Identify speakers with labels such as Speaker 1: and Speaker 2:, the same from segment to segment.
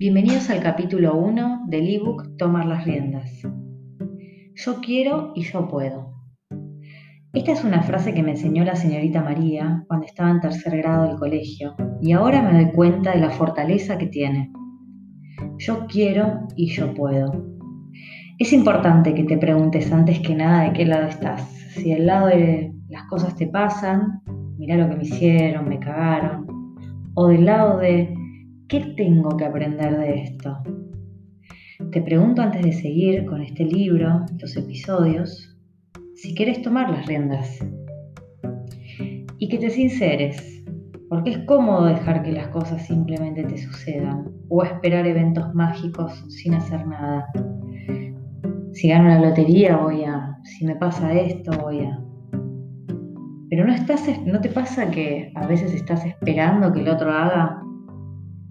Speaker 1: Bienvenidos al capítulo 1 del ebook Tomar las riendas. Yo quiero y yo puedo. Esta es una frase que me enseñó la señorita María cuando estaba en tercer grado del colegio y ahora me doy cuenta de la fortaleza que tiene. Yo quiero y yo puedo. Es importante que te preguntes antes que nada de qué lado estás. Si del lado de las cosas te pasan, mira lo que me hicieron, me cagaron, o del lado de ¿Qué tengo que aprender de esto? Te pregunto antes de seguir con este libro, los episodios, si quieres tomar las riendas. Y que te sinceres, porque es cómodo dejar que las cosas simplemente te sucedan o esperar eventos mágicos sin hacer nada. Si gano la lotería voy a, si me pasa esto voy a. Pero no estás, no te pasa que a veces estás esperando que el otro haga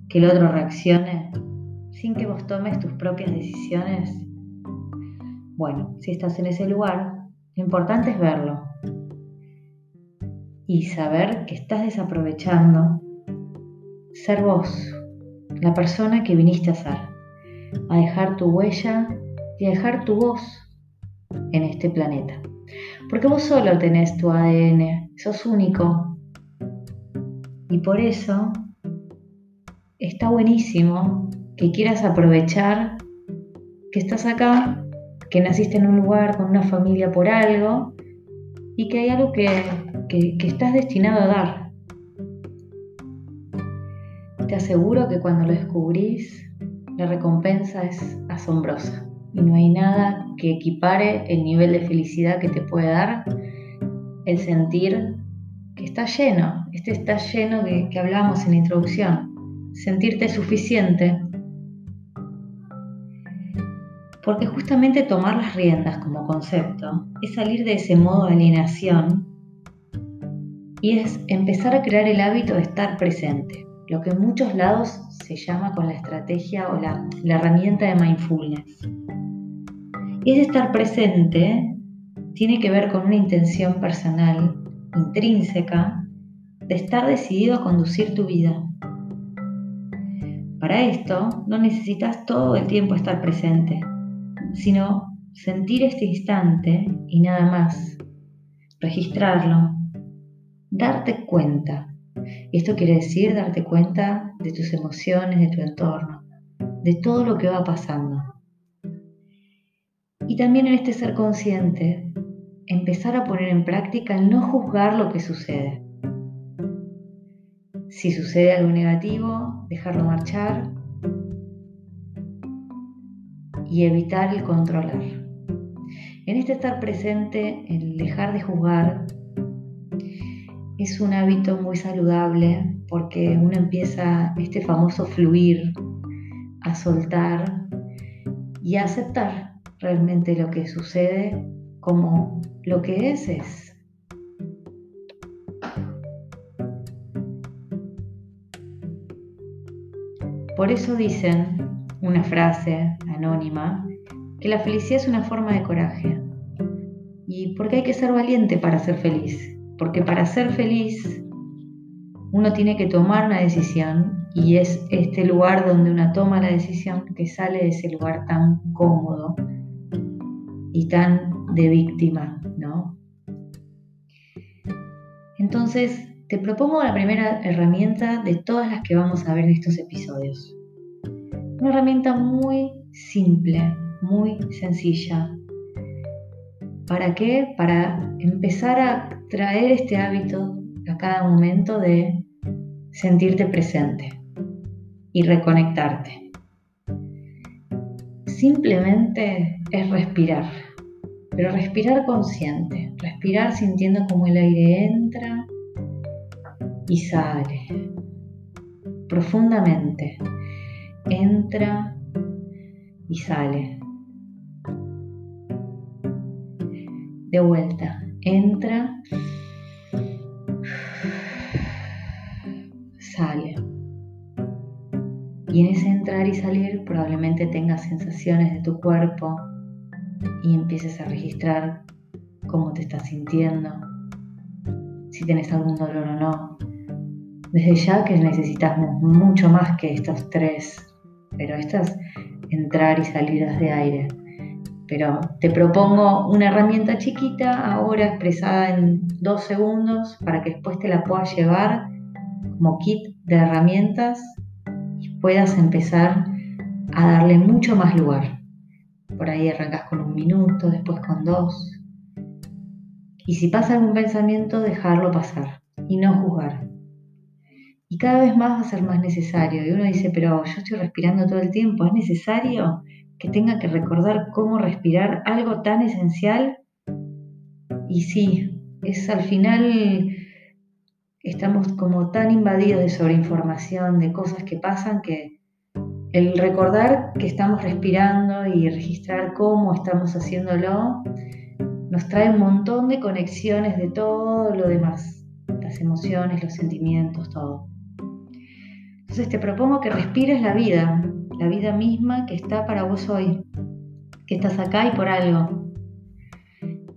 Speaker 1: que el otro reaccione sin que vos tomes tus propias decisiones? Bueno, si estás en ese lugar, lo importante es verlo y saber que estás desaprovechando ser vos, la persona que viniste a ser, a dejar tu huella y a dejar tu voz en este planeta. Porque vos solo tenés tu ADN, sos único. Y por eso está buenísimo que quieras aprovechar que estás acá, que naciste en un lugar con una familia por algo y que hay algo que, estás destinado a dar. Te aseguro que cuando lo descubrís, la recompensa es asombrosa y no hay nada que equipare el nivel de felicidad que te puede dar el sentir que está lleno, este está lleno que, que hablábamos en la introducción, sentirte suficiente. Porque justamente tomar las riendas como concepto es salir de ese modo de alienación y es empezar a crear el hábito de estar presente, lo que en muchos lados se llama con la estrategia o la, la herramienta de mindfulness. Y ese estar presente tiene que ver con una intención personal, intrínseca, de estar decidido a conducir tu vida, para esto no necesitas todo el tiempo estar presente, sino sentir este instante y nada más. Registrarlo. Darte cuenta. Esto quiere decir darte cuenta de tus emociones, de tu entorno, de todo lo que va pasando. Y también en este ser consciente, empezar a poner en práctica el no juzgar lo que sucede. Si sucede algo negativo, dejarlo marchar y evitar el controlar. En este estar presente, el dejar de juzgar, es un hábito muy saludable porque uno empieza este famoso fluir, a soltar y a aceptar realmente lo que sucede como lo que es es. Por eso dicen, una frase anónima, que la felicidad es una forma de coraje. Y porque hay que ser valiente para ser feliz. Porque para ser feliz uno tiene que tomar una decisión y es este lugar donde uno toma la decisión que sale de ese lugar tan cómodo y tan de víctima, ¿no? Entonces, te propongo la primera herramienta de todas las que vamos a ver en estos episodios. Una herramienta muy simple, muy sencilla. ¿Para qué? Para empezar a traer este hábito a cada momento de sentirte presente y reconectarte. Simplemente es respirar, pero respirar consciente, respirar sintiendo como el aire y sale profundamente. Entra y sale. De vuelta. Entra. Sale. Y en ese entrar y salir probablemente tengas sensaciones de tu cuerpo y empieces a registrar cómo te estás sintiendo, si tienes algún dolor o no, desde ya que necesitamos mucho más que estos tres pero esta es entrar y salir de aire. Pero te propongo una herramienta chiquita ahora expresada en dos segundos para que después te la puedas llevar como kit de herramientas y puedas empezar a darle mucho más lugar. Por ahí arrancas con un minuto, después con dos. Y si pasa algún pensamiento, dejarlo pasar y no juzgar. Y cada vez más va a ser más necesario. Y uno dice, pero yo estoy respirando todo el tiempo. ¿Es necesario que tenga que recordar cómo respirar algo tan esencial? Y sí, es al final estamos como tan invadidos de sobreinformación, de cosas que pasan, que el recordar que estamos respirando y registrar cómo estamos haciéndolo nos trae un montón de conexiones de todo lo demás, las emociones, los sentimientos, todo. Entonces te propongo que respires la vida, la vida misma que está para vos hoy, que estás acá y por algo.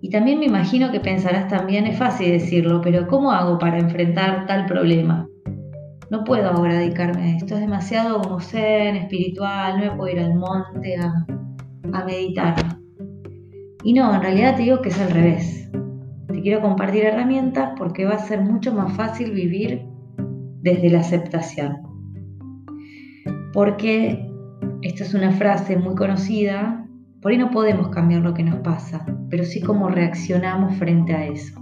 Speaker 1: Y también me imagino que pensarás también, es fácil decirlo, pero ¿cómo hago para enfrentar tal problema? No puedo ahora dedicarme a esto, es demasiado como espiritual, no me puedo ir al monte a, a meditar. Y no, en realidad te digo que es al revés. Te quiero compartir herramientas porque va a ser mucho más fácil vivir desde la aceptación. Porque esta es una frase muy conocida, por ahí no podemos cambiar lo que nos pasa, pero sí cómo reaccionamos frente a eso.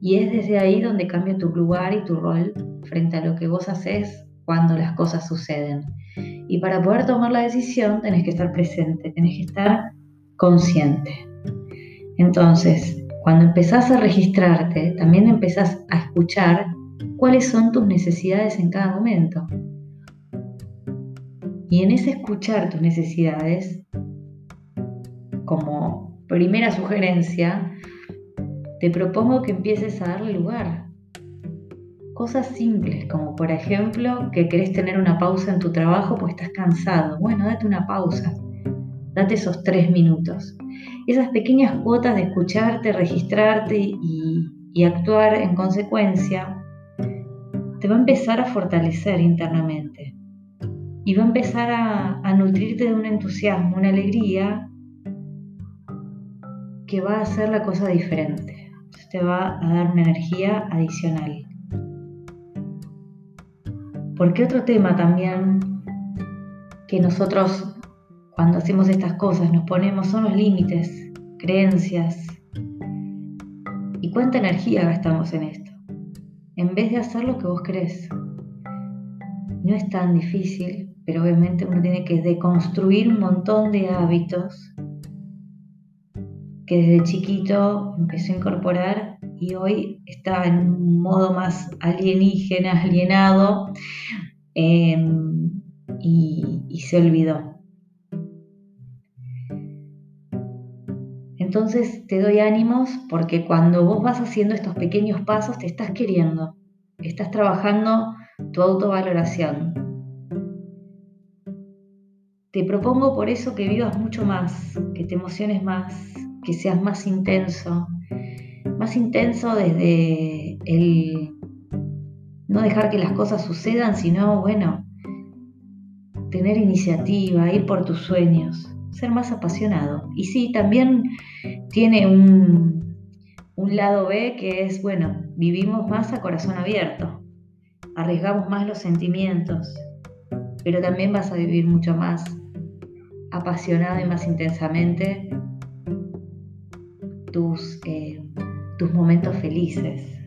Speaker 1: Y es desde ahí donde cambia tu lugar y tu rol frente a lo que vos haces cuando las cosas suceden. Y para poder tomar la decisión tenés que estar presente, tenés que estar consciente. Entonces, cuando empezás a registrarte, también empezás a escuchar cuáles son tus necesidades en cada momento. Y en ese escuchar tus necesidades, como primera sugerencia, te propongo que empieces a darle lugar. Cosas simples, como por ejemplo que querés tener una pausa en tu trabajo pues estás cansado. Bueno, date una pausa date esos tres minutos. Esas pequeñas cuotas de escucharte, registrarte y, actuar en consecuencia, te va a empezar a fortalecer internamente y va a empezar a, nutrirte de un entusiasmo, una alegría que va a hacer la cosa diferente. Te va a dar una energía adicional. Porque otro tema también que nosotros cuando hacemos estas cosas, nos ponemos, son los límites, creencias. ¿Y cuánta energía gastamos en esto? En vez de hacer lo que vos crees. No es tan difícil, pero obviamente uno tiene que deconstruir un montón de hábitos que desde chiquito empezó a incorporar y hoy está en un modo más alienígena, alienado em, y se olvidó. Entonces te doy ánimos porque cuando vos vas haciendo estos pequeños pasos te estás queriendo, estás trabajando tu autovaloración. Te propongo por eso que vivas mucho más, que te emociones más, que seas más intenso, más intenso desde el no dejar que las cosas sucedan, sino, bueno, tener iniciativa, ir por tus sueños ser más apasionado. Y sí, también tiene un, un lado B que es, bueno, vivimos más a corazón abierto, arriesgamos más los sentimientos, pero también vas a vivir mucho más apasionado y más intensamente tus, eh, tus momentos felices.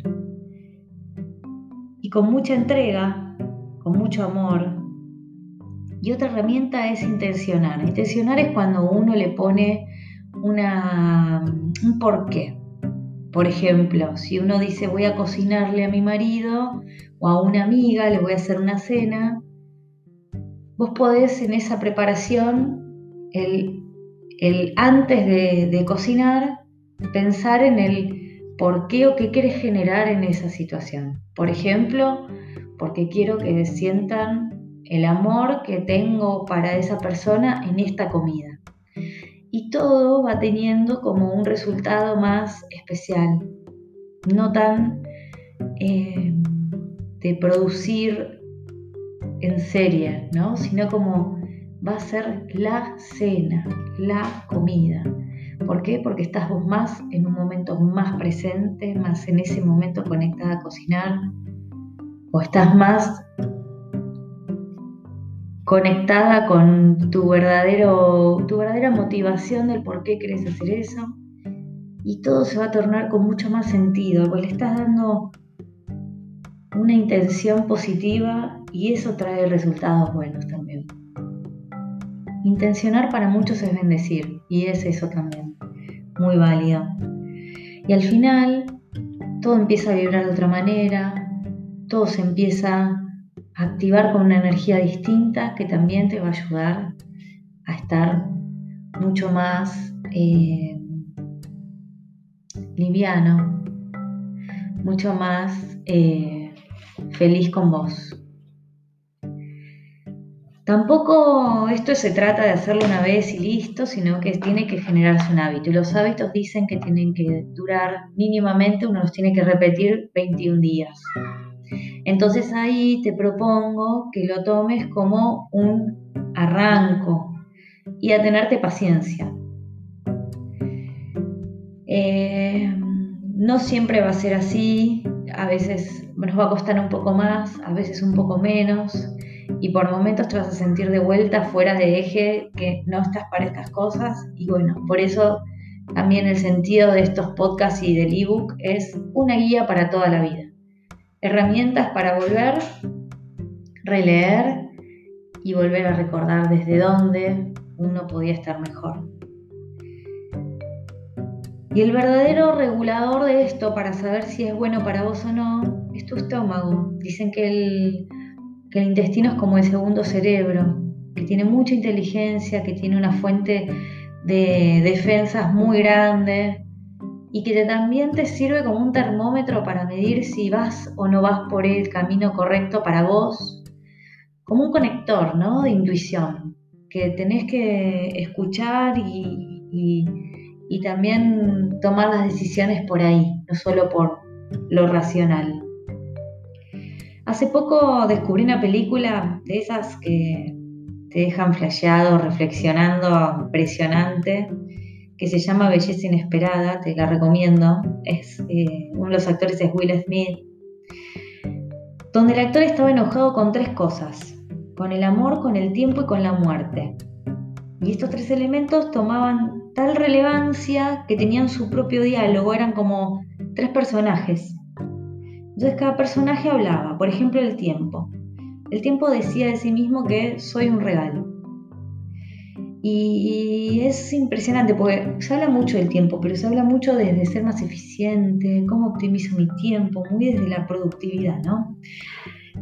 Speaker 1: Y con mucha entrega, con mucho amor, y otra herramienta es intencionar. Intencionar es cuando uno le pone una, un porqué. Por ejemplo, si uno dice voy a cocinarle a mi marido o a una amiga, le voy a hacer una cena, vos podés en esa preparación, el, antes de, de cocinar, pensar en el por qué o qué quieres generar en esa situación. Por ejemplo, porque quiero que sientan el amor que tengo para esa persona en esta comida. Y todo va teniendo como un resultado más especial, no tan eh, de producir en serie, ¿no? sino como va a ser la cena, la comida. ¿Por qué? Porque estás vos más en un momento más presente, más en ese momento conectada a cocinar, o estás más conectada con tu, verdadero, tu verdadera motivación del por qué querés hacer eso. Y todo se va a tornar con mucho más sentido, porque le estás dando una intención positiva y eso trae resultados buenos también. Intencionar para muchos es bendecir y es eso también, muy válido. Y al final todo empieza a vibrar de otra manera, todo se empieza a activar con una energía distinta que también te va a ayudar a estar mucho más eh, liviano, mucho más eh, feliz con vos. Tampoco esto se trata de hacerlo una vez y listo, sino que tiene que generarse un hábito. Y los hábitos dicen que tienen que durar mínimamente, uno los tiene que repetir 21 días. Entonces ahí te propongo que lo tomes como un arranco y a tenerte paciencia. Eh, no siempre va a ser así, a veces nos va a costar un poco más, a veces un poco menos y por momentos te vas a sentir de vuelta fuera de eje, que no estás para estas cosas y bueno, por eso también el sentido de estos podcasts y del ebook es una guía para toda la vida. Herramientas para volver, releer y volver a recordar desde dónde uno podía estar mejor. Y el verdadero regulador de esto para saber si es bueno para vos o no es tu estómago. Dicen que el que el intestino es como el segundo cerebro, que tiene mucha inteligencia, que tiene una fuente de defensas muy grande y que también te sirve como un termómetro para medir si vas o no vas por el camino correcto para vos, como un conector ¿no? de intuición, que tenés que escuchar y, y también tomar las decisiones por ahí, no solo por lo racional. Hace poco descubrí una película de esas que te dejan flasheado, reflexionando, impresionante, que se llama Belleza Inesperada, te la recomiendo. Es, eh, uno de los actores es Will Smith, donde el actor estaba enojado con tres cosas, con el amor, con el tiempo y con la muerte. Y estos tres elementos tomaban tal relevancia que tenían su propio diálogo, eran como tres personajes entonces cada personaje hablaba, por ejemplo, el tiempo. El tiempo decía de sí mismo que soy un regalo. Y es impresionante porque se habla mucho del tiempo, pero se habla mucho desde ser más eficiente, cómo optimizo mi tiempo, muy desde la productividad, ¿no?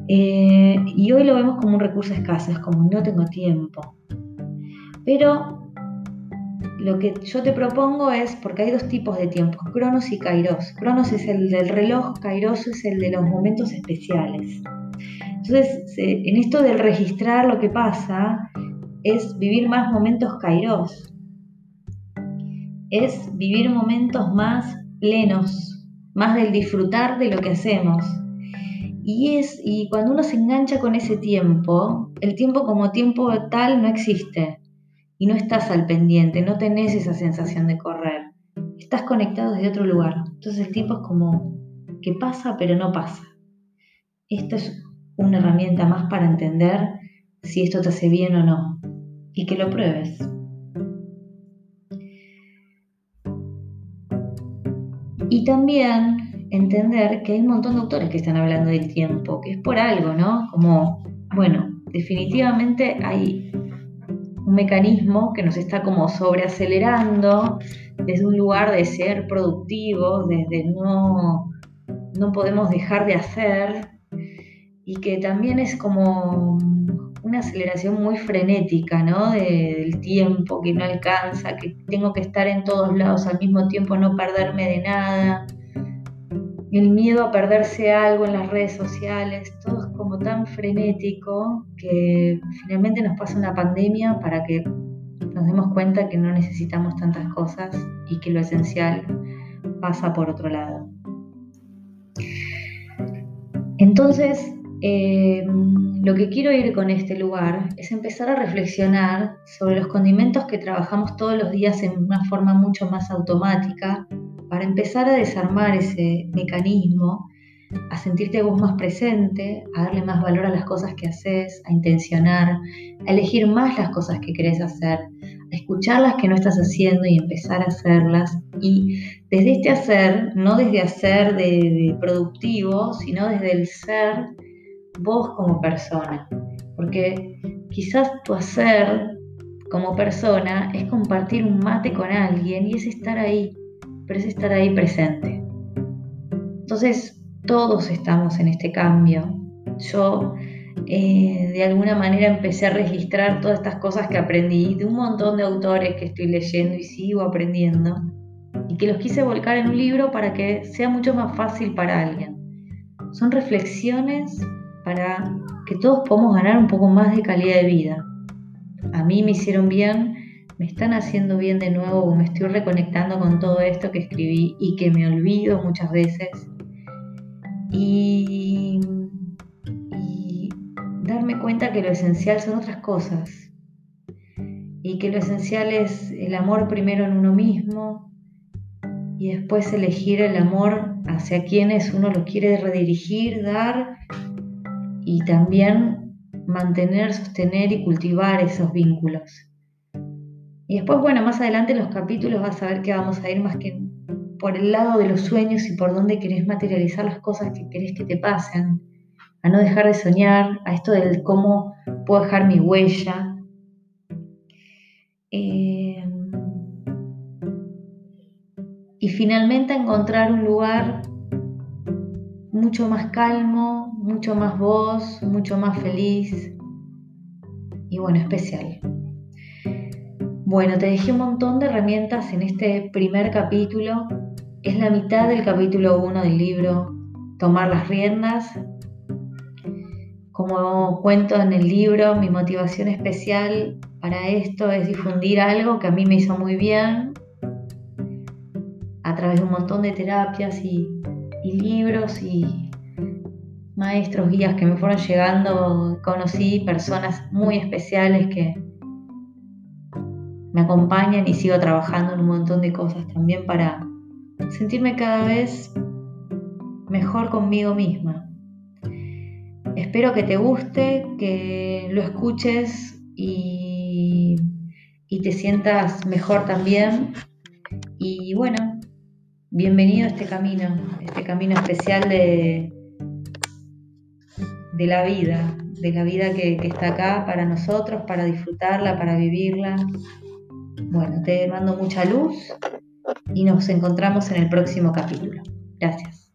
Speaker 1: Eh, y hoy lo vemos como un recurso escaso, es como no tengo tiempo. Pero lo que yo te propongo es, porque hay dos tipos de tiempos, Cronos y Kairos. Cronos es el del reloj, Kairos es el de los momentos especiales. Entonces, en esto del registrar lo que pasa, es vivir más momentos Kairos. Es vivir momentos más plenos, más del disfrutar de lo que hacemos. Y, es, y cuando uno se engancha con ese tiempo, el tiempo como tiempo tal no existe y no estás al pendiente, no tenés esa sensación de correr. Estás conectado desde otro lugar. Entonces el tiempo es como que pasa pero no pasa. Esto es una herramienta más para entender si esto te hace bien o no y que lo pruebes. Y también entender que hay un montón de autores que están hablando del tiempo, que es por algo, ¿no? Como, bueno, definitivamente hay un mecanismo que nos está como sobreacelerando desde un lugar de ser productivos, desde no, no podemos dejar de hacer y que también es como una aceleración muy frenética, ¿no? del tiempo que no alcanza, que tengo que estar en todos lados al mismo tiempo, no perderme de nada el miedo a perderse algo en las redes sociales, todo como tan frenético que finalmente nos pasa una pandemia para que nos demos cuenta que no necesitamos tantas cosas y que lo esencial pasa por otro lado. Entonces, Eh, lo que quiero ir con este lugar es empezar a reflexionar sobre los condimentos que trabajamos todos los días en una forma mucho más automática para empezar a desarmar ese mecanismo, a sentirte vos más presente, a darle más valor a las cosas que haces, a intencionar, a elegir más las cosas que querés hacer, a escuchar las que no estás haciendo y empezar a hacerlas. Y desde este hacer, no desde hacer de productivo, sino desde el ser vos como persona. Porque quizás tu hacer como persona es compartir un mate con alguien y es estar ahí, pero es estar ahí presente. Entonces, todos estamos en este cambio. Yo eh, de alguna manera empecé a registrar todas estas cosas que aprendí de un montón de autores que estoy leyendo y sigo aprendiendo y que los quise volcar en un libro para que sea mucho más fácil para alguien. Son reflexiones para que todos podamos ganar un poco más de calidad de vida. A mí me hicieron bien, me están haciendo bien de nuevo, me estoy reconectando con todo esto que escribí y que me olvido muchas veces. Y, darme cuenta que lo esencial son otras cosas. Y que lo esencial es el amor primero en uno mismo y después elegir el amor hacia quienes uno lo quiere redirigir, dar y también mantener, sostener y cultivar esos vínculos. Y después, bueno, más adelante en los capítulos vas a ver que vamos a ir más que por el lado de los sueños y por dónde querés materializar las cosas que querés que te pasen, a no dejar de soñar, a esto del cómo puedo dejar mi huella. Eh, y finalmente encontrar un lugar mucho más calmo, mucho más voz, mucho más feliz y bueno, especial. Bueno, te dejé un montón de herramientas en este primer capítulo. Es la mitad del capítulo 1 del libro Tomar las riendas. Como cuento en el libro, mi motivación especial para esto es difundir algo que a mí me hizo muy bien a través de un montón de terapias y y libros y maestros, guías que me fueron llegando, conocí personas muy especiales que me acompañan y sigo trabajando en un montón de cosas también para sentirme cada vez mejor conmigo misma. Espero que te guste, que lo escuches y, y te sientas mejor también. Y bueno, bienvenido a este camino, este camino especial de, de la vida, de la vida que, que está acá para nosotros, para disfrutarla, para vivirla. Bueno, te mando mucha luz y nos encontramos en el próximo capítulo. Gracias.